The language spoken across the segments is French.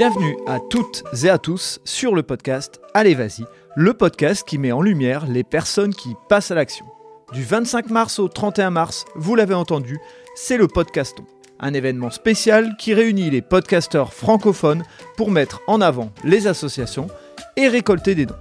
Bienvenue à toutes et à tous sur le podcast Allez Vas-y, le podcast qui met en lumière les personnes qui passent à l'action. Du 25 mars au 31 mars, vous l'avez entendu, c'est le Podcaston, un événement spécial qui réunit les podcasteurs francophones pour mettre en avant les associations et récolter des dons.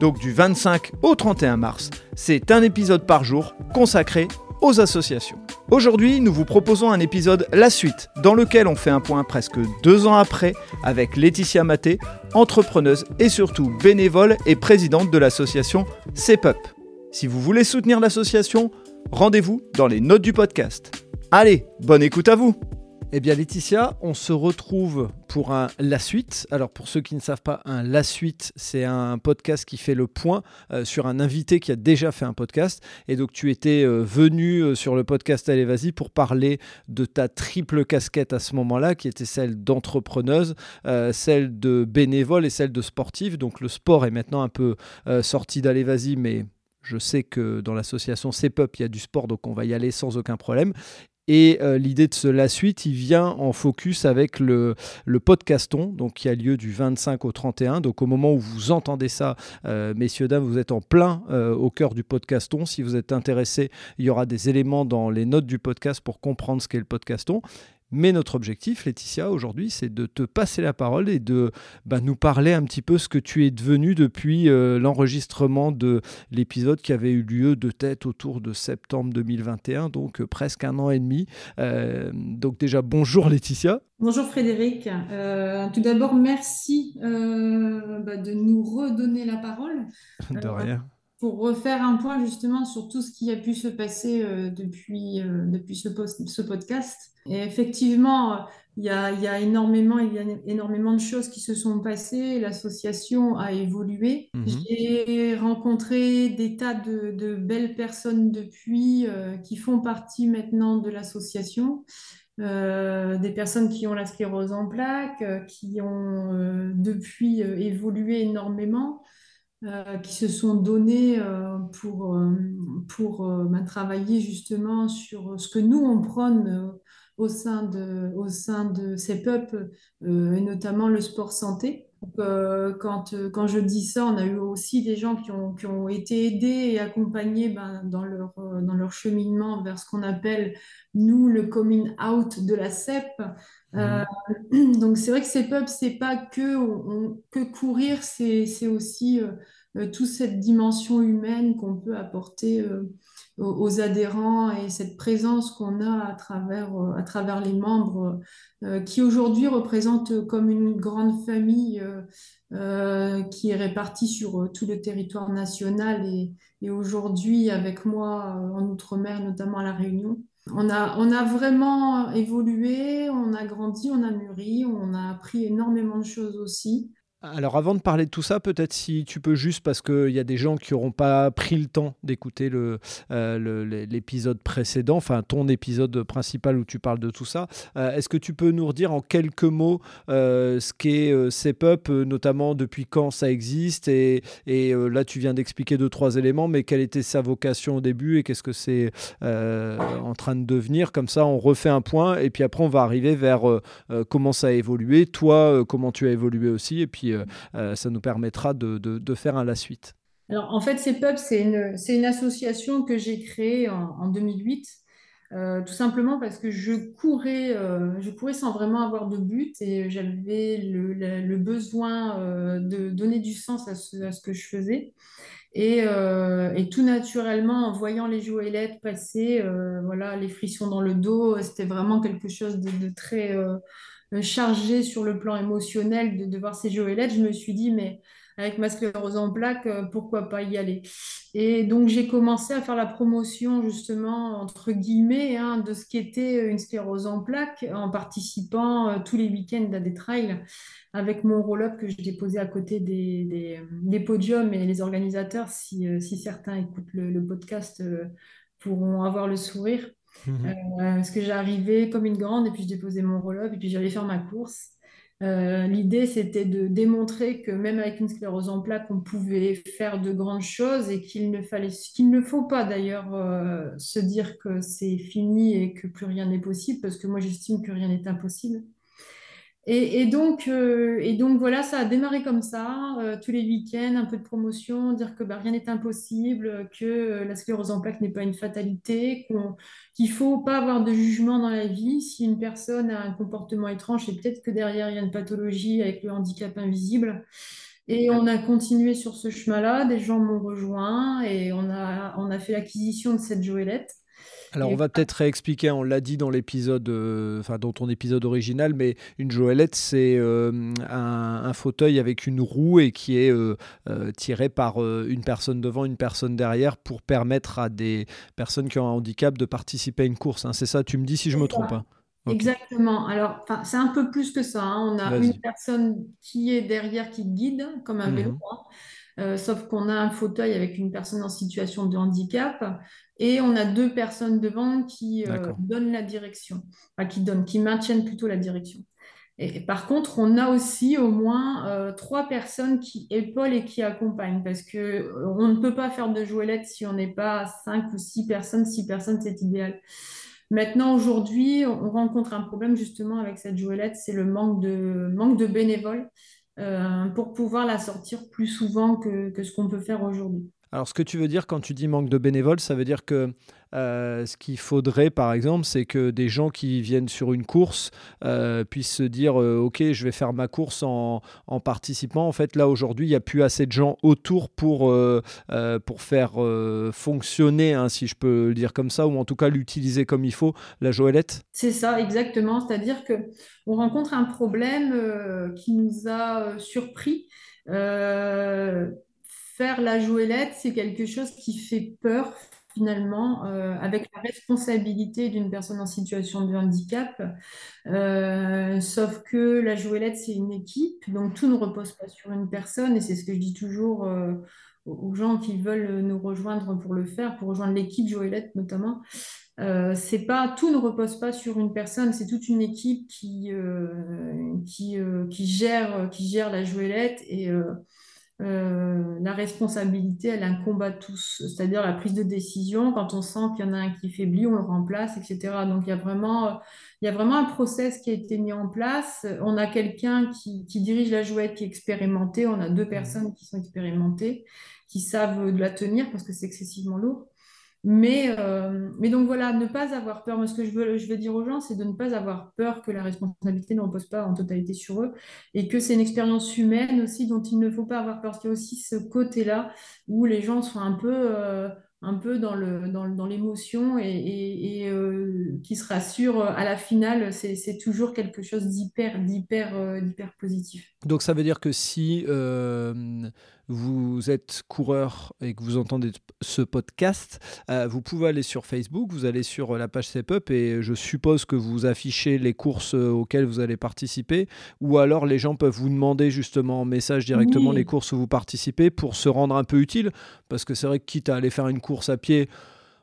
Donc du 25 au 31 mars, c'est un épisode par jour consacré aux associations. Aujourd'hui, nous vous proposons un épisode La Suite, dans lequel on fait un point presque deux ans après avec Laetitia Maté, entrepreneuse et surtout bénévole et présidente de l'association CEPUP. Si vous voulez soutenir l'association, rendez-vous dans les notes du podcast. Allez, bonne écoute à vous eh bien Laetitia, on se retrouve pour un La Suite. Alors pour ceux qui ne savent pas, un La Suite, c'est un podcast qui fait le point euh, sur un invité qui a déjà fait un podcast. Et donc tu étais euh, venu euh, sur le podcast Allez Vas-y pour parler de ta triple casquette à ce moment-là, qui était celle d'entrepreneuse, celle de bénévole et celle de sportive. Donc le sport est maintenant un peu sorti d'Allez Vas-y, mais je sais que dans l'association CEPUP, il y a du sport, donc on va y aller sans aucun problème. Et euh, l'idée de ce, la suite, il vient en focus avec le, podcaston, donc qui a lieu du 25 au 31. Donc au moment où vous entendez ça, euh, messieurs, dames, vous êtes en plein euh, au cœur du podcaston. Si vous êtes intéressé, il y aura des éléments dans les notes du podcast pour comprendre ce qu'est le podcaston. Mais notre objectif, Laetitia, aujourd'hui, c'est de te passer la parole et de bah, nous parler un petit peu ce que tu es devenu depuis euh, l'enregistrement de l'épisode qui avait eu lieu de tête autour de septembre 2021, donc euh, presque un an et demi. Euh, donc déjà, bonjour Laetitia. Bonjour Frédéric. tout d'abord, merci bah, de nous redonner la parole. de rien pour refaire un point justement sur tout ce qui a pu se passer depuis, depuis ce, post, ce podcast. Et effectivement, il y a, y a énormément, il y a énormément de choses qui se sont passées. L'association a évolué. Mhm. J'ai rencontré des tas de, de belles personnes depuis euh, qui font partie maintenant de l'association. Euh, des personnes qui ont la sclérose en plaques, euh, qui ont depuis évolué énormément. Qui se sont données pour, pour bah, travailler justement sur ce que nous, on prône au sein de, ces peuples, euh, et notamment le sport santé. Euh, quand, euh, quand je dis ça, on a eu aussi des gens qui ont, qui ont été aidés et accompagnés ben, dans, leur, dans leur cheminement vers ce qu'on appelle, nous, le coming out de la CEP. Mmh. donc c'est vrai que ces peuples, c'est pas que, que courir, c'est aussi toute cette dimension humaine qu'on peut apporter aux adhérents et cette présence qu'on a à travers, euh, à travers les membres euh, qui aujourd'hui représentent comme une grande famille euh, qui est répartie sur tout le territoire national et, et aujourd'hui avec moi en Outre-mer, notamment à La Réunion. On a, on a vraiment évolué, on a grandi, on a mûri, on a appris énormément de choses aussi. Alors avant de parler de tout ça, peut-être si tu peux juste, parce qu'il y a des gens qui n'auront pas pris le temps d'écouter euh, l'épisode précédent, enfin ton épisode principal où tu parles de tout ça, euh, est-ce que tu peux nous redire en quelques mots euh, ce qu'est CEPUP, notamment depuis quand ça existe et, et là tu viens d'expliquer deux, trois éléments, mais quelle était sa vocation au début et qu'est-ce que c'est en train de devenir? Comme ça on refait un point et puis après on va arriver vers comment ça a évolué, toi comment tu as évolué aussi et puis euh, euh, ça nous permettra de, faire un la suite. Alors, en fait, CEPUB, c'est une, association que j'ai créée en, 2008. Euh, tout simplement parce que je courais, je courais sans vraiment avoir de but et j'avais le, besoin de donner du sens à ce, que je faisais. Et, tout naturellement, en voyant les joëlettes passer, voilà, les frissons dans le dos, c'était vraiment quelque chose de très, chargé sur le plan émotionnel de, voir ces Joëlettes, je me suis dit, mais avec ma sclérose en plaques, euh, pourquoi pas y aller? Et donc j'ai commencé à faire la promotion justement entre guillemets hein, de ce qu'était une sclérose en plaques en participant euh, tous les week-ends à des trails avec mon roll-up que j'ai déposé à côté des, des, podiums et les organisateurs, si, euh, si certains écoutent le podcast, pourront avoir le sourire. Mhm. parce que j'arrivais comme une grande et puis je déposais mon roll-up et puis j'allais faire ma course. Euh, l'idée, c'était de démontrer que même avec une sclérose en plaques, on pouvait faire de grandes choses et qu'il ne fallait, qu'il ne faut pas d'ailleurs euh, se dire que c'est fini et que plus rien n'est possible, parce que moi j'estime que rien n'est impossible. Et, donc, euh, et donc voilà, ça a démarré comme ça, euh, tous les week-ends, un peu de promotion, dire que bah, rien n'est impossible, que euh, la sclérose en plaques n'est pas une fatalité, qu'il ne faut pas avoir de jugement dans la vie. Si une personne a un comportement étrange, c'est peut-être que derrière, il y a une pathologie avec le handicap invisible. Et on a continué sur ce chemin-là, des gens m'ont rejoint et on a, on a fait l'acquisition de cette joëlette. Alors, on va peut-être réexpliquer, on l'a dit dans l'épisode, euh, enfin, dans ton épisode original, mais une joëlette, c'est euh, un, fauteuil avec une roue et qui est euh, tiré par une personne devant, une personne derrière pour permettre à des personnes qui ont un handicap de participer à une course. Hein. C'est ça, tu me dis si je me trompe. Hein. Exactement. Alors, c'est un peu plus que ça. Hein. On a une personne qui est derrière qui guide, comme un vélo. Mmh. sauf qu'on a un fauteuil avec une personne en situation de handicap et on a deux personnes devant qui euh, donnent la direction, qui donnent, qui maintiennent plutôt la direction. Et, par contre, on a aussi au moins euh, trois personnes qui épaulent et qui accompagnent, parce que euh, on ne peut pas faire de jouelette si on n'est pas cinq ou six personnes. Six personnes, c'est idéal. Maintenant, aujourd'hui, on rencontre un problème justement avec cette jouelette, c'est le manque de, manque de bénévoles pour pouvoir la sortir plus souvent que ce qu'on peut faire aujourd'hui. Alors, ce que tu veux dire quand tu dis manque de bénévoles, ça veut dire que euh, ce qu'il faudrait, par exemple, c'est que des gens qui viennent sur une course euh, puissent se dire euh, Ok, je vais faire ma course en, participant. En fait, là, aujourd'hui, il n'y a plus assez de gens autour pour, pour faire fonctionner, hein, si je peux le dire comme ça, ou en tout cas l'utiliser comme il faut, la Joëlette C'est ça, exactement. C'est-à-dire qu'on rencontre un problème qui nous a surpris faire la jouelette, c'est quelque chose qui fait peur finalement, euh, avec la responsabilité d'une personne en situation de handicap. Euh, sauf que la jouelette, c'est une équipe, donc tout ne repose pas sur une personne, et c'est ce que je dis toujours euh, aux gens qui veulent nous rejoindre pour le faire, pour rejoindre l'équipe jouelette notamment. c'est pas tout ne repose pas sur une personne, c'est toute une équipe qui qui, qui gère qui gère la jouelette et euh, la responsabilité, elle incombe à tous, c'est-à-dire la prise de décision. Quand on sent qu'il y en a un qui faiblit, on le remplace, etc. Donc il y a vraiment, il y a vraiment un process qui a été mis en place. On a quelqu'un qui, qui, dirige la jouette qui est expérimenté. On a deux mmh. personnes qui sont expérimentées, qui savent de la tenir parce que c'est excessivement lourd. Mais, euh, mais donc voilà, ne pas avoir peur. Moi, ce que je veux, je veux dire aux gens, c'est de ne pas avoir peur que la responsabilité ne repose pas en totalité sur eux et que c'est une expérience humaine aussi dont il ne faut pas avoir peur. Il y a aussi ce côté-là où les gens sont un peu, euh, un peu dans le, dans, dans l'émotion et, euh, qui se rassurent à la finale, c'est toujours quelque chose d'hyper, d'hyper, d'hyper positif. Donc ça veut dire que si vous êtes coureur et que vous entendez ce podcast, euh, vous pouvez aller sur Facebook, vous allez sur la page Step Up et je suppose que vous affichez les courses euh, auxquelles vous allez participer ou alors les gens peuvent vous demander justement en message directement les courses où vous participez pour se rendre un peu utile parce que c'est vrai que quitte à aller faire une course à pied,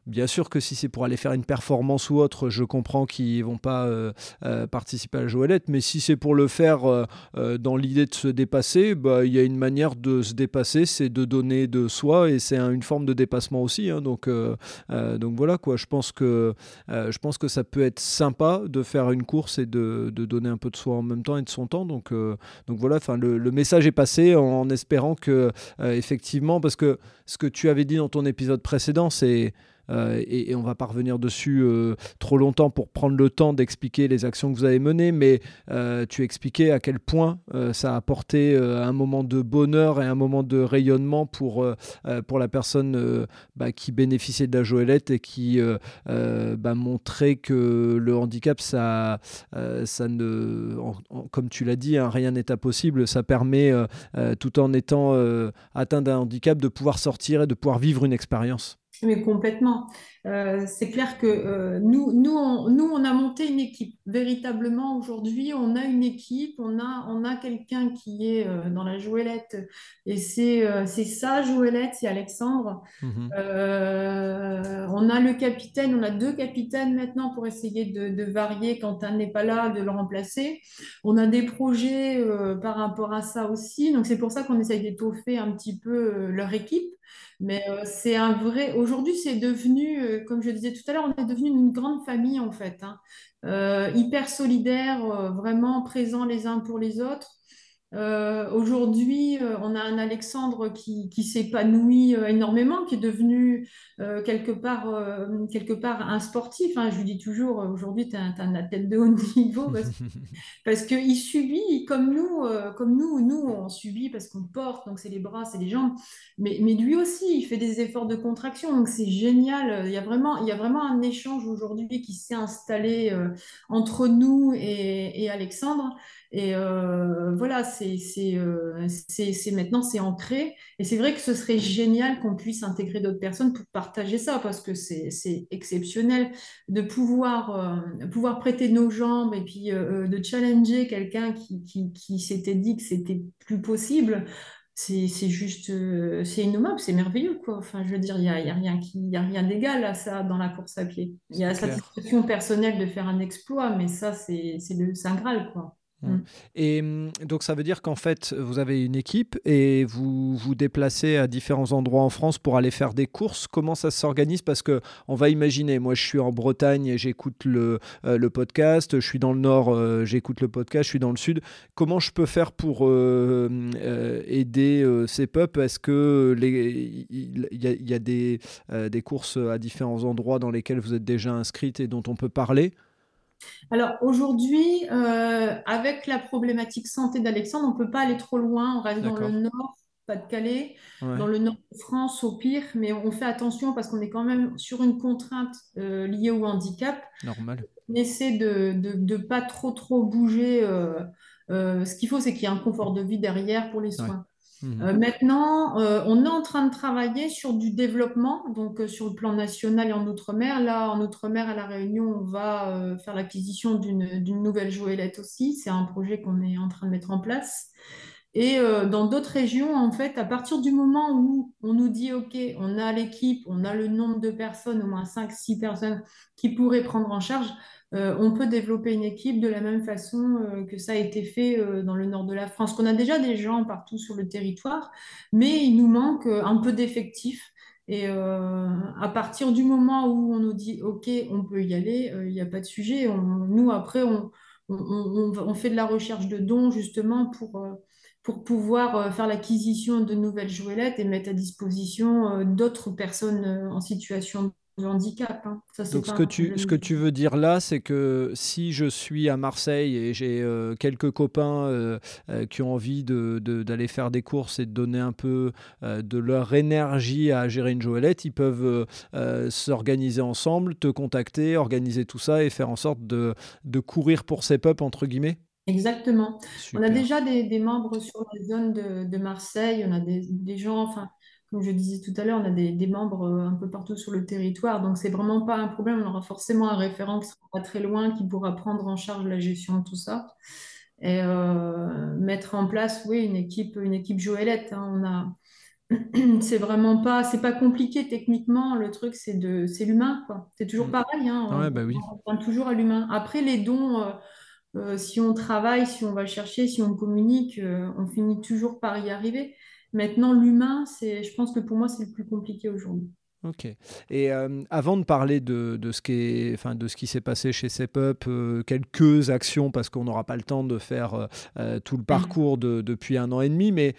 Bien sûr que si c'est pour aller faire une performance ou autre, je comprends qu'ils vont pas euh, euh, participer à la Joëlette, mais si c'est pour le faire euh, dans l'idée de se dépasser, bah, il y a une manière de se dépasser, c'est de donner de soi et c'est une forme de dépassement aussi. Hein. donc, donc voilà quoi. Je pense que je pense que ça peut être sympa de faire une course et de, donner un peu de soi en même temps et de son temps. Donc donc voilà. Le, le, message est passé en espérant que effectivement, parce que ce que tu avais dit dans ton épisode précédent, c'est et, et, on va pas revenir dessus trop longtemps pour prendre le temps d'expliquer les actions que vous avez menées, mais tu expliquais à quel point ça a apporté un moment de bonheur et un moment de rayonnement pour, pour la personne bah, qui bénéficiait de la joëlette et qui bah, montrait que le handicap, ça, ça ne, comme tu l'as dit, hein, rien n'est impossible. Ça permet, tout en étant atteint d'un handicap, de pouvoir sortir et de pouvoir vivre une expérience. Mais complètement. Euh, c'est clair que euh, nous, nous, on, nous, on a monté une équipe. Véritablement, aujourd'hui, on a une équipe, on a, on a quelqu'un qui est euh, dans la Joëlette. Et c'est c'est ça, Joëlette, c'est Alexandre. Mhm. on a le capitaine, on a deux capitaines maintenant pour essayer de, de varier quand un n'est pas là, de le remplacer. On a des projets par rapport à ça aussi. Donc, c'est pour ça qu'on essaye d'étoffer un petit peu leur équipe. Mais c'est un vrai. Aujourd'hui, c'est devenu comme je disais tout à l'heure, on est devenu une grande famille en fait, hein. euh, hyper solidaire, euh, vraiment présents les uns pour les autres. Euh, aujourd'hui, euh, on a un Alexandre qui, s'épanouit euh, énormément, qui est devenu quelque, part, quelque part un sportif. Hein. Je lui dis toujours, aujourd'hui, tu es, un athlète de haut niveau parce, qu'il subit comme nous, comme nous, nous, on subit parce qu'on porte, donc c'est les bras, c'est les jambes. Mais, lui aussi, il fait des efforts de contraction, donc c'est génial. Il y, a vraiment, il y a vraiment un échange aujourd'hui qui s'est installé entre nous et Alexandre. Et euh, voilà, euh, c'est maintenant, c'est ancré. Et c'est vrai que ce serait génial qu'on puisse intégrer d'autres personnes pour partager ça, parce que c'est exceptionnel de pouvoir, euh, pouvoir prêter nos jambes et puis de challenger quelqu'un qui, qui, qui s'était dit que c'était plus possible. C'est juste c'est innommable c'est merveilleux quoi. Enfin je veux dire il y a, y a, rien qui y a rien d'égal à ça dans la course à pied. Il y a la satisfaction personnelle de faire un exploit mais ça c'est c'est un graal quoi Mm. Et mm, donc ça veut dire qu'en fait, vous avez une équipe et vous vous déplacez à différents endroits en France pour aller faire des courses. Comment ça s'organise? Parce que on va imaginer, moi je suis en Bretagne et j'écoute le, euh, le, podcast, je suis dans le Nord, euh, j'écoute le podcast, je suis dans le Sud. Comment je peux faire pour euh, aider ces peuples? Est-ce que il y, y, a des, des courses à différents endroits dans lesquels vous êtes déjà inscrite et dont on peut parler? Alors aujourd'hui, euh, avec la problématique santé d'Alexandre, on ne peut pas aller trop loin. On reste dans le nord, Pas-de-Calais, dans le nord de France au pire, mais on fait attention parce qu'on est quand même sur une contrainte euh, liée au handicap. Normal. On essaie de ne pas trop trop bouger. Euh, ce qu'il faut, c'est qu'il y ait un confort de vie derrière pour les soins. Mhm. Euh, maintenant, euh, on est en train de travailler sur du développement, donc euh, sur le plan national et en Outre-mer. Là, en Outre-mer, à La Réunion, on va faire l'acquisition d'une nouvelle joëlette aussi. C'est un projet qu'on est en train de mettre en place. Et dans d'autres régions, en fait, à partir du moment où on nous dit, OK, on a l'équipe, on a le nombre de personnes, au moins 5-6 personnes qui pourraient prendre en charge, euh, on peut développer une équipe de la même façon euh, que ça a été fait euh, dans le nord de la France. On a déjà des gens partout sur le territoire, mais il nous manque un peu d'effectifs. Et à partir du moment où on nous dit OK, on peut y aller, il n'y a pas de sujet. nous, après, on, fait de la recherche de dons justement pour, pour pouvoir faire l'acquisition de nouvelles joëlettes et mettre à disposition d'autres personnes en situation de handicap. Hein. Donc ce que, tu, ce que tu veux dire là, c'est que si je suis à Marseille et j'ai euh, quelques copains euh, euh, qui ont envie d'aller de, d'aller faire des courses et de donner un peu de leur énergie à gérer une joëlette, ils peuvent s'organiser ensemble, te contacter, organiser tout ça et faire en sorte de, de courir pour ces peuples, entre guillemets? Exactement. On a déjà des, des, membres sur la zone de, de Marseille, on a des, des gens, enfin, comme je disais tout à l'heure, on a des, membres euh, un peu partout sur le territoire, donc c'est vraiment pas un problème. On aura forcément un référent qui sera pas très loin, qui pourra prendre en charge la gestion de tout ça et euh, mettre en place, oui, une équipe, une équipe Joëlette. Hein. On a, c'est vraiment pas, c'est pas compliqué techniquement. Le truc, c'est de, c'est l'humain, quoi. C'est toujours mm. pareil. Hein. on, bah oui. on toujours à l'humain. Après, les dons. Euh, si on travaille, si on va chercher, si on communique, on finit toujours par y arriver. Maintenant, l'humain, c'est, je pense que pour moi, c'est le plus compliqué aujourd'hui. Ok. Et euh, avant de parler de, de ce qui est, enfin, de ce qui s'est passé chez CEPUP, euh, quelques actions, parce qu'on n'aura pas le temps de faire euh, tout le parcours de, depuis un an et demi, mais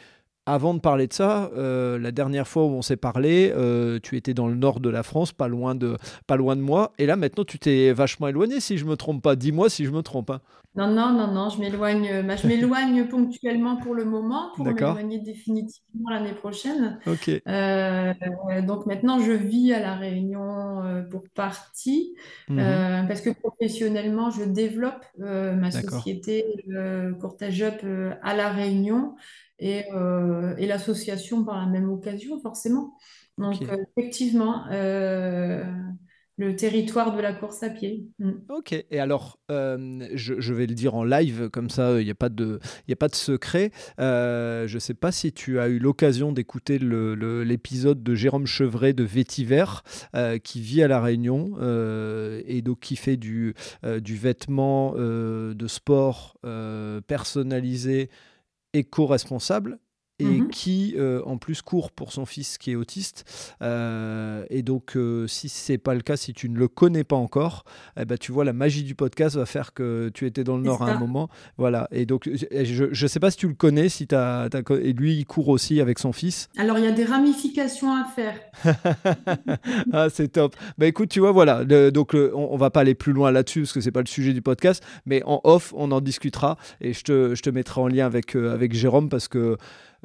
avant de parler de ça, euh, la dernière fois où on s'est parlé, euh, tu étais dans le nord de la France, pas loin de, pas loin de moi. Et là, maintenant, tu t'es vachement éloigné, si je me trompe pas. Dis-moi si je me trompe. hein. Non, non, non, non, je m'éloigne, bah, je m'éloigne ponctuellement pour le moment, pour m'éloigner définitivement l'année prochaine. Ok. Euh, donc maintenant, je vis à La Réunion euh, pour partie, Mhm. euh, parce que professionnellement, je développe euh, ma société euh, Courtage Up euh, à La Réunion et, euh, et l'association par la même occasion, forcément. Donc euh, effectivement, euh, le territoire de la course à pied. Mm. Ok, et alors, euh, je, je vais le dire en live, comme ça, il n'y a, pas de- y a pas de secret. Euh, je ne sais pas si tu as eu l'occasion d'écouter l'épisode de Jérôme Chevret de Vétiver, euh, qui vit à La Réunion, et donc qui fait du, du vêtement de sport personnalisé éco-responsable et Mhm. qui euh, en plus court pour son fils qui est autiste. Euh, et donc euh, si c'est pas le cas, si tu ne le connais pas encore, eh ben, tu vois la magie du podcast va faire que tu étais dans le Nord à un moment. Voilà. Et donc je je sais pas si tu le connais, si t'as, t'as et lui il court aussi avec son fils. Alors, il y a des ramifications à faire. ah, c'est top. Bah écoute, tu vois, voilà. le- donc, le- on, on va pas aller plus loin là-dessus parce que c'est pas le sujet du podcast, mais en off, on en discutera et je te, je te mettrai en lien avec, euh, avec Jérôme parce que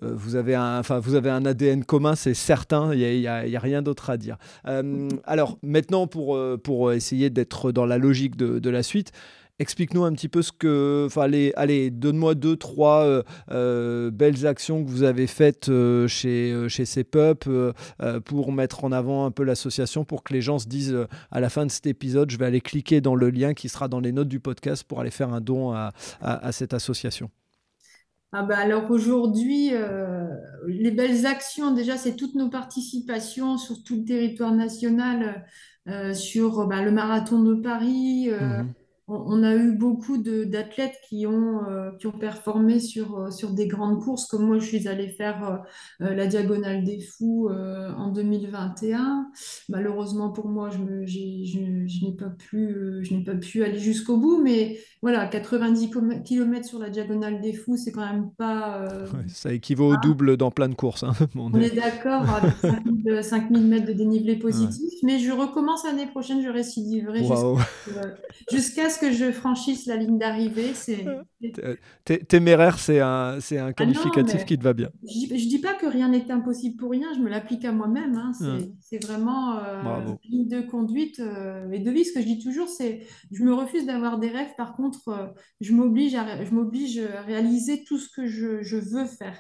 vous, avez un, enfin, vous avez un ADN commun, c'est certain. Il n'y a, a- a rien d'autre à dire. Euh, alors, maintenant, pour, euh, pour essayer d'être dans la logique de, de la suite. Explique-nous un petit peu ce que. Enfin, allez, allez donne-moi deux, trois euh, euh, belles actions que vous avez faites euh, chez, euh, chez CEPUP euh, euh, pour mettre en avant un peu l'association, pour que les gens se disent euh, à la fin de cet épisode, je vais aller cliquer dans le lien qui sera dans les notes du podcast pour aller faire un don à- à cette association. Ah bah alors aujourd'hui, euh, les belles actions, déjà, c'est toutes nos participations sur tout le territoire national, euh, sur bah, le marathon de Paris. euh, Mhm. On, a eu beaucoup d'athlètes qui ont, euh, qui ont performé sur, euh, sur des grandes courses, comme moi, je suis allée faire euh, la Diagonale des Fous euh, en 2021. Malheureusement pour moi, je, me- je, je n'ai pas pu, je pas pu aller jusqu'au bout, mais voilà, 90 km sur la Diagonale des Fous, c'est quand même pas... Ouais, ça équivaut au double dans plein de courses. hein. On est- d'accord avec 5000, 5000 mètres de dénivelé positif, mais je recommence l'année prochaine, je récidiverai jusqu'à jusqu'à ce que je franchisse la ligne d'arrivée. C'est, Téméraire, c'est un, c'est un Ah non, qualificatif qui te va bien. je dis, je dis pas que rien n'est impossible pour rien, je me l'applique à moi-même. hein. C'est, c'est vraiment euh, ligne de conduite euh, et devise. Ce que je dis toujours, c'est je me refuse d'avoir des rêves. Par contre, euh, je m'oblige à, je m'oblige à réaliser tout ce que je, je veux faire.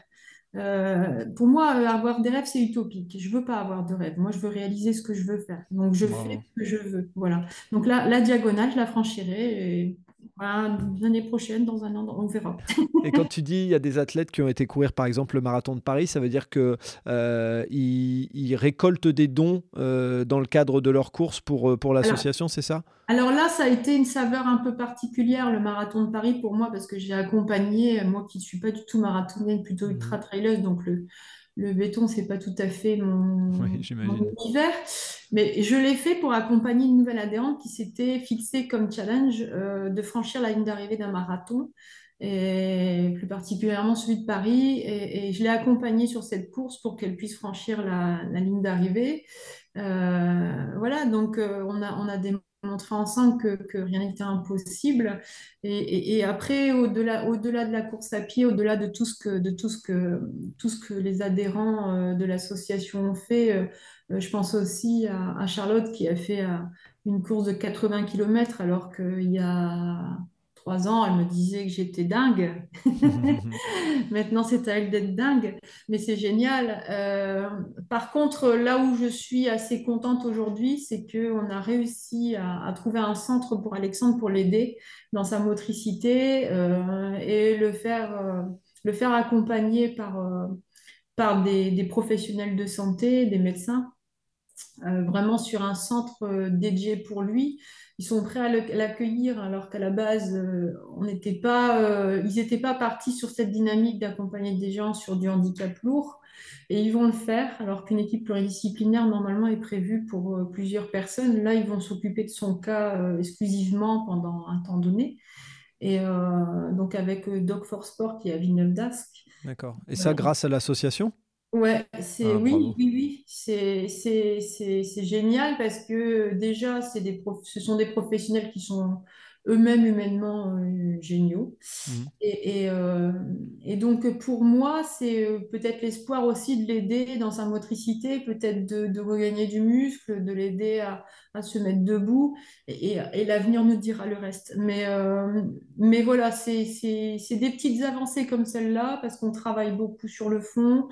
Euh, pour moi, euh, avoir des rêves, c'est utopique. Je veux pas avoir de rêves. Moi, je veux réaliser ce que je veux faire. Donc, je fais ce que je veux. Voilà. Donc, là, la diagonale, je la franchirai. Et voilà, l'année prochaine, dans un an, on verra. Et quand tu dis il y a des athlètes qui ont été courir par exemple le marathon de Paris, ça veut dire que euh, ils, ils récoltent des dons euh, dans le cadre de leur course pour, euh, pour l'association, c'est ça? Alors là, ça a été une saveur un peu particulière, le marathon de Paris pour moi, parce que j'ai accompagné, moi qui ne suis pas du tout marathonienne, plutôt Mhm. ultra-traileuse, donc le, le béton, c'est pas tout à fait mon, Oui, mon univers. Mais je l'ai fait pour accompagner une nouvelle adhérente qui s'était fixée comme challenge euh, de franchir la ligne d'arrivée d'un marathon, et plus particulièrement celui de Paris. Et, et je l'ai accompagnée sur cette course pour qu'elle puisse franchir la, la ligne d'arrivée. Euh, voilà, donc euh, on a, on a démontré ensemble que, rien n'était impossible. Et, après, au-delà, au-delà de la course à pied, au-delà de tout ce que, de tout ce que, tout ce que les adhérents euh, de l'association ont fait, euh, euh, je pense aussi à, à Charlotte qui a fait une course de 80 km alors qu'il y a trois ans, elle me disait que j'étais dingue. Maintenant, c'est à elle d'être dingue, mais c'est génial. Euh, par contre, là où je suis assez contente aujourd'hui, c'est qu'on a réussi à, à trouver un centre pour Alexandre pour l'aider dans sa motricité euh, et le faire, euh, le faire accompagner par, par des, des professionnels de santé, des médecins euh, vraiment sur un centre euh, dédié pour lui. Ils sont prêts à l'accueillir alors qu'à la base, euh, on n'était pas, ils n'étaient pas partis sur cette dynamique d'accompagner des gens sur du handicap lourd. Et ils vont le faire alors qu'une équipe pluridisciplinaire normalement est prévue pour plusieurs personnes. Là, ils vont s'occuper de son cas exclusivement pendant un temps donné. Et donc avec Doc for Sport qui est à Villeneuve-d'Ascq. D'accord. Et ça grâce à l'association? Ouais, c'est Ah, oui, bravo. oui, oui, c'est c'est c'est c'est génial parce que déjà c'est des prof- ce sont des professionnels qui sont eux-mêmes humainement euh, géniaux Mhm. et et, euh, et donc pour moi c'est euh, peut-être l'espoir aussi de l'aider dans sa motricité, peut-être de, de regagner du muscle, de l'aider à, à se mettre debout et, et, et l'avenir nous dira le reste. Mais euh, mais voilà, c'est c'est c'est des petites avancées comme celle-là parce qu'on travaille beaucoup sur le fond.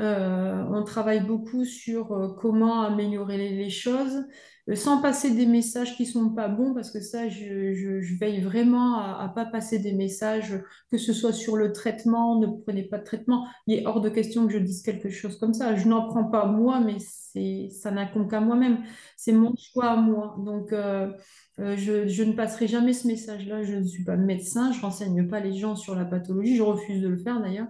Euh, on travaille beaucoup sur euh, comment améliorer les, choses, euh, sans passer des messages qui sont pas bons, parce que ça, je, veille vraiment à, à pas passer des messages, que ce soit sur le traitement, ne prenez pas de traitement. Il est hors de question que je dise quelque chose comme ça. Je n'en prends pas moi, mais c'est, ça n'incombe qu'à moi-même. C'est mon choix à moi. Donc, je, ne passerai jamais ce message-là. Je ne suis pas médecin, je renseigne pas les gens sur la pathologie. Je refuse de le faire d'ailleurs.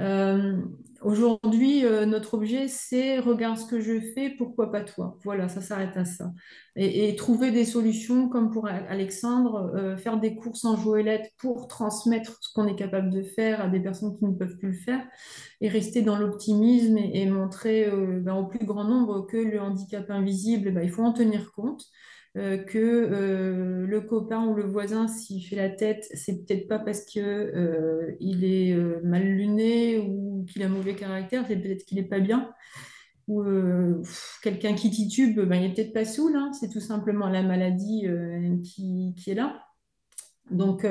Euh, aujourd'hui, euh, notre objet, c'est regarde ce que je fais, pourquoi pas toi? Voilà, ça s'arrête à ça. Et, trouver des solutions, comme pour Alexandre, euh, faire des courses en goélette pour transmettre ce qu'on est capable de faire à des personnes qui ne peuvent plus le faire, et rester dans l'optimisme et, montrer ben, au plus grand nombre que le handicap invisible, ben, il faut en tenir compte euh, que euh, le copain ou le voisin, s'il fait la tête, c'est peut-être pas parce que euh, il est euh, mal luné ou qu'il a mauvais caractère, c'est peut-être qu'il est pas bien. Ou quelqu'un qui titube, ben, il est peut-être pas saoul, hein, c'est tout simplement la maladie qui, est là. Donc,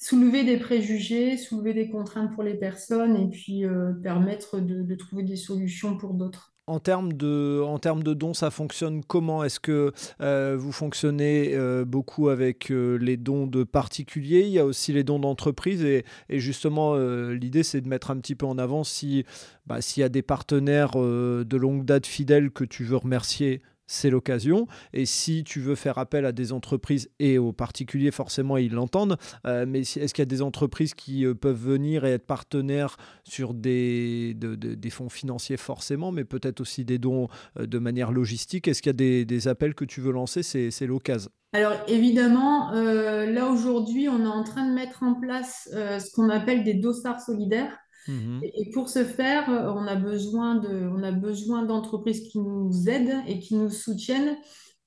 soulever des préjugés, soulever des contraintes pour les personnes et puis permettre de trouver des solutions pour d'autres. En termes de, dons, ça fonctionne comment? Est-ce que euh, vous fonctionnez euh, beaucoup avec euh, les dons de particuliers? Il y a aussi les dons d'entreprise et, justement, l'idée, c'est de mettre un petit peu en avant si, bah, s'il y a des partenaires de longue date fidèles que tu veux remercier. C'est l'occasion. Et si tu veux faire appel à des entreprises et aux particuliers, forcément, ils l'entendent. Euh, mais est-ce qu'il y a des entreprises qui euh, peuvent venir et être partenaires sur des, de- de- des fonds financiers forcément, mais peut-être aussi des dons euh, de manière logistique? Est-ce qu'il y a des, appels que tu veux lancer? C'est l'occasion. Alors évidemment, là aujourd'hui, on est en train de mettre en place ce qu'on appelle des dossards solidaires. Mhm. Et pour ce faire, euh, on a besoin de, on a besoin d'entreprises qui nous aident et qui nous soutiennent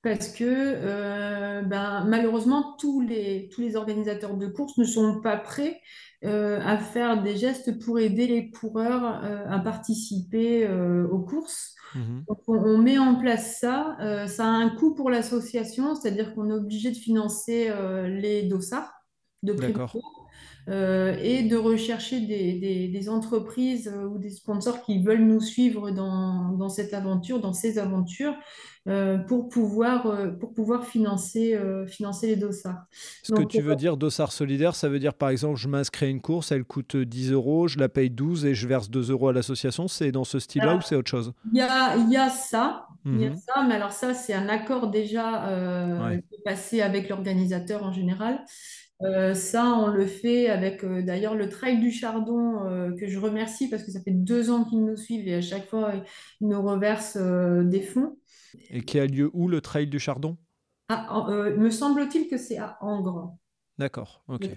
parce que euh, ben, malheureusement, tous les, tous les organisateurs de courses ne sont pas prêts euh, à faire des gestes pour aider les coureurs euh, à participer aux courses. Mhm. Donc, on, on met en place ça. Ça a un coût pour l'association, c'est-à-dire qu'on est obligé de financer les dossards de abord, euh, et de rechercher des, des- des entreprises euh, ou des sponsors qui veulent nous suivre dans, dans cette aventure, dans ces aventures, euh, pour pouvoir, euh, pour pouvoir financer, financer les dossards. Ce que tu veux dire, dossard solidaire, ça veut dire par exemple, je m'inscris à une course, elle coûte 10 euros, je la paye 12 et je verse 2 euros à l'association. C'est dans ce style-là ou c'est autre chose? Il y a, y a ça, il y a Mhm. ça, mais alors ça, c'est un accord déjà euh, Ouais. passé avec l'organisateur en général. Euh, ça, on le fait avec euh, d'ailleurs le Trail du Chardon, euh, que je remercie parce que ça fait deux ans qu'ils nous suivent et à chaque fois, ils nous reversent des fonds. Et qui a lieu où le trail du Chardon? Ah, me semble-t-il que c'est à Angres. D'accord, ok.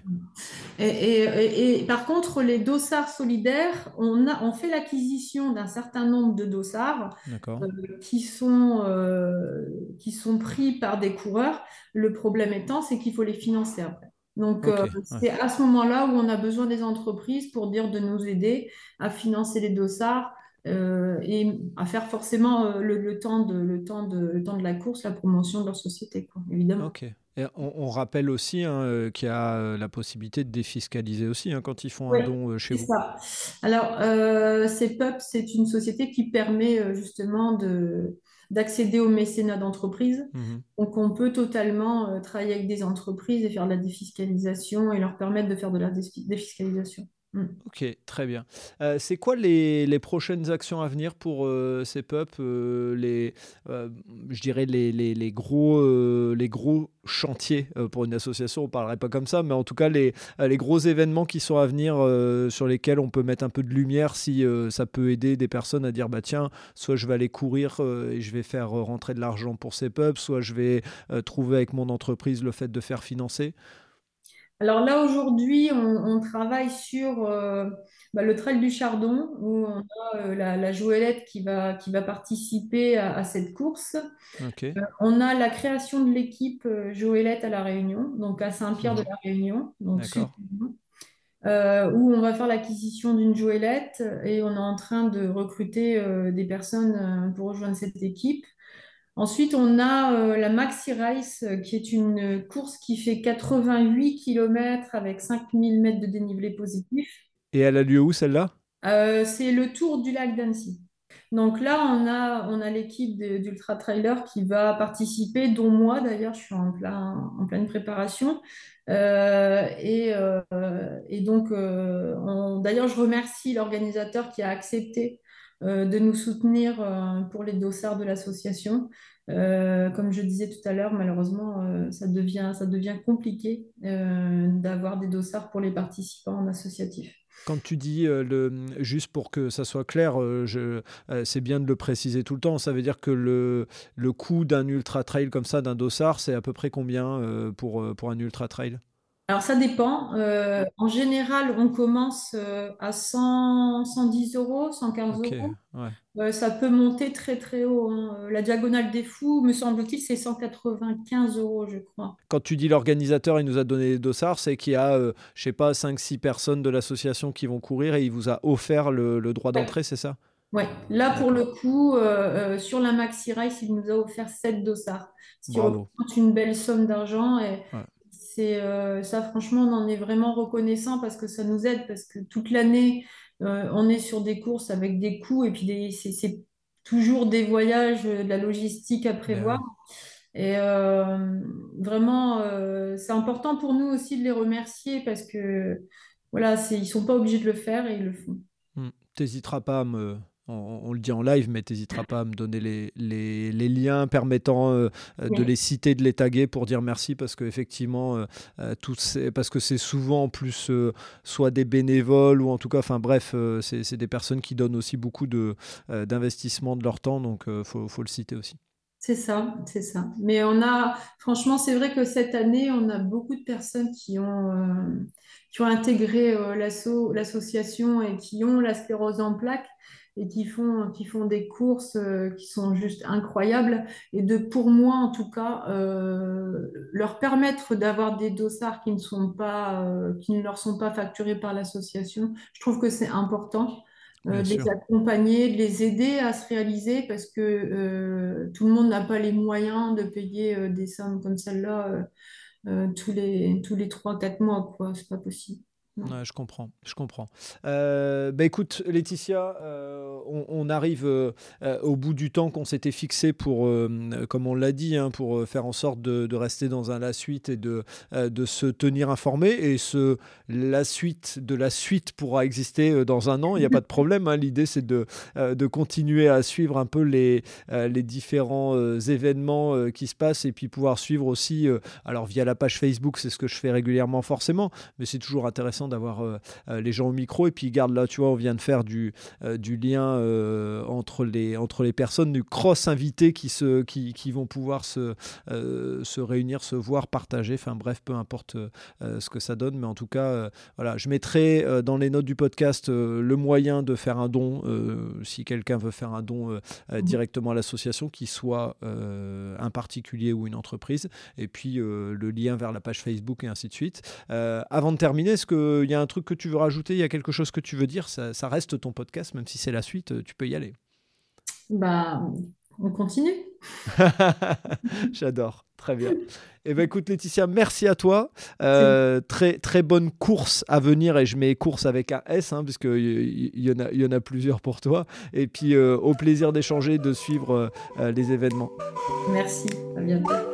Et, et- et- et par contre, les dossards solidaires, on a, on fait l'acquisition d'un certain nombre de dossards euh, qui sont, euh, qui sont pris par des coureurs. Le problème étant, c'est qu'il faut les financer après. Donc, euh, ouais. c'est à ce moment-là où on a besoin des entreprises pour dire de nous aider à financer les dossards euh, et à faire forcément euh, le, le temps de, le, temps de, le temps de la course, la promotion de leur société, quoi, évidemment. Ok. Et on, on rappelle aussi hein, qu'il y a la possibilité de défiscaliser aussi hein, quand ils font un don chez c'est vous. ça. Alors, CEPUP, c'est une société qui permet justement de, d'accéder au mécénat d'entreprise. Mhm. Donc, on peut totalement euh, travailler avec des entreprises et faire de la défiscalisation et leur permettre de faire de la défiscalisation. Mm. Ok, très bien. Euh, c'est quoi les, les prochaines actions à venir pour euh, CEPUP euh, les, euh, Je dirais les, les, les gros, les gros chantiers pour une association, on ne parlerait pas comme ça, mais en tout cas les, les gros événements qui sont à venir sur lesquels on peut mettre un peu de lumière si ça peut aider des personnes à dire bah tiens, soit je vais aller courir et je vais faire rentrer de l'argent pour CEPUP, soit je vais trouver avec mon entreprise le fait de faire financer. Alors là, aujourd'hui, on, on travaille sur euh, bah, le trail du Chardon, où on a euh, la, la Joëlette qui va, qui va participer à, à cette course. Euh, on a la création de l'équipe Joëlette à La Réunion, donc à Saint-Pierre de la Réunion, donc où on va faire l'acquisition d'une Joëlette et on est en train de recruter des personnes pour rejoindre cette équipe. Ensuite, on a euh, la Maxi Race, euh, qui est une course qui fait 88 km avec 5000 mètres de dénivelé positif. Et elle a lieu où celle-là? Euh, c'est le tour du lac d'Annecy. Donc là, on a, on a l'équipe d'Ultra Trailer qui va participer, dont moi d'ailleurs, je suis en plein, en pleine préparation. Euh, et, et donc, on- d'ailleurs, je remercie l'organisateur qui a accepté de nous soutenir euh, pour les dossards de l'association. Euh, comme je disais tout à l'heure, malheureusement, euh, ça devient, ça devient compliqué euh, d'avoir des dossards pour les participants en associatif. Quand tu dis, euh, le, juste pour que ça soit clair, euh, euh, c'est bien de le préciser tout le temps, ça veut dire que le, le coût d'un ultra trail comme ça, d'un dossard, c'est à peu près combien euh, pour, euh, pour un ultra trail? Alors ça dépend. Euh, en général, on commence euh, à 100, 110 euros, 115 Ok, euros. ouais. Euh, ça peut monter très très haut. hein. La diagonale des fous, me semble-t-il, c'est 195 euros, je crois. Quand tu dis l'organisateur, il nous a donné des dossards, c'est qu'il y a, euh, je sais pas, 5-6 personnes de l'association qui vont courir et il vous a offert le, le droit d'entrée, c'est ça? Ouais. Là, pour le coup, euh, euh, sur la Maxi Race, il nous a offert 7 dossards, ce qui Bravo. représente une belle somme d'argent. Et Ouais. C'est euh, ça, franchement, on en est vraiment reconnaissant parce que ça nous aide, parce que toute l'année, euh, on est sur des courses avec des coûts et puis c'est, toujours des voyages, euh, de la logistique à prévoir. Et euh, vraiment, c'est important pour nous aussi de les remercier parce que voilà, ils sont pas obligés de le faire et ils le font. Hmm. T'hésiteras pas à me. On, on le dit en live, mais t'hésiteras pas à me donner les, les, les liens permettant euh, euh, de les citer, de les taguer pour dire merci parce que effectivement, euh, ces- parce que c'est souvent en plus euh, soit des bénévoles ou en tout cas, enfin bref, c'est c'est des personnes qui donnent aussi beaucoup de d'investissement de leur temps, donc faut, faut le citer aussi. C'est ça, c'est ça. Mais on a, franchement, c'est vrai que cette année, on a beaucoup de personnes qui ont, qui ont intégré l'asso- l'association et qui ont la sclérose en plaques et qui font, qui font des courses euh, qui sont juste incroyables. Et de, pour moi, en tout cas, euh, leur permettre d'avoir des dossards qui ne sont pas, euh, qui ne leur sont pas facturés par l'association, je trouve que c'est important de les sûr. accompagner, de les aider à se réaliser parce que tout le monde n'a pas les moyens de payer des sommes comme celle-là tous les, tous les 3-4 mois, quoi. C'est pas possible. Ouais, je comprends, je comprends. Euh, bah écoute, Laetitia, euh, on, on arrive euh, euh, au bout du temps qu'on s'était fixé pour, comme on l'a dit, hein, pour faire en sorte de, de rester dans un la suite et de, de se tenir informé. Et ce la suite de la suite pourra exister dans un an, il n'y a pas de problème. hein. L'idée, c'est de, de continuer à suivre un peu les, les différents événements qui se passent et puis pouvoir suivre aussi, alors via la page Facebook, c'est ce que je fais régulièrement forcément, mais c'est toujours intéressant d'avoir euh, euh, les gens au micro. Et puis, garde là, tu vois, on vient de faire du, euh, du lien entre, les, entre les personnes, du cross invité qui, se, qui, qui vont pouvoir se, se réunir, se voir, partager. Enfin, bref, peu importe ce que ça donne. Mais en tout cas, voilà, je mettrai dans les notes du podcast le moyen de faire un don, si quelqu'un veut faire un don euh, directement à l'association, qu'il soit un particulier ou une entreprise. Et puis, le lien vers la page Facebook et ainsi de suite. Avant de terminer, est-ce qu'il y a un truc que tu veux rajouter Il y a quelque chose que tu veux dire ça, ça reste ton podcast, même si c'est la suite, euh, tu peux y aller. Bah, on continue. J'adore, très bien. Eh ben écoute Laetitia, merci à toi. Euh, très très bonne course à venir et je mets course avec un S hein, parce qu'il y, y, en a il y en a plusieurs pour toi. Et puis euh, au plaisir d'échanger, de suivre euh, les événements. Merci, à bientôt.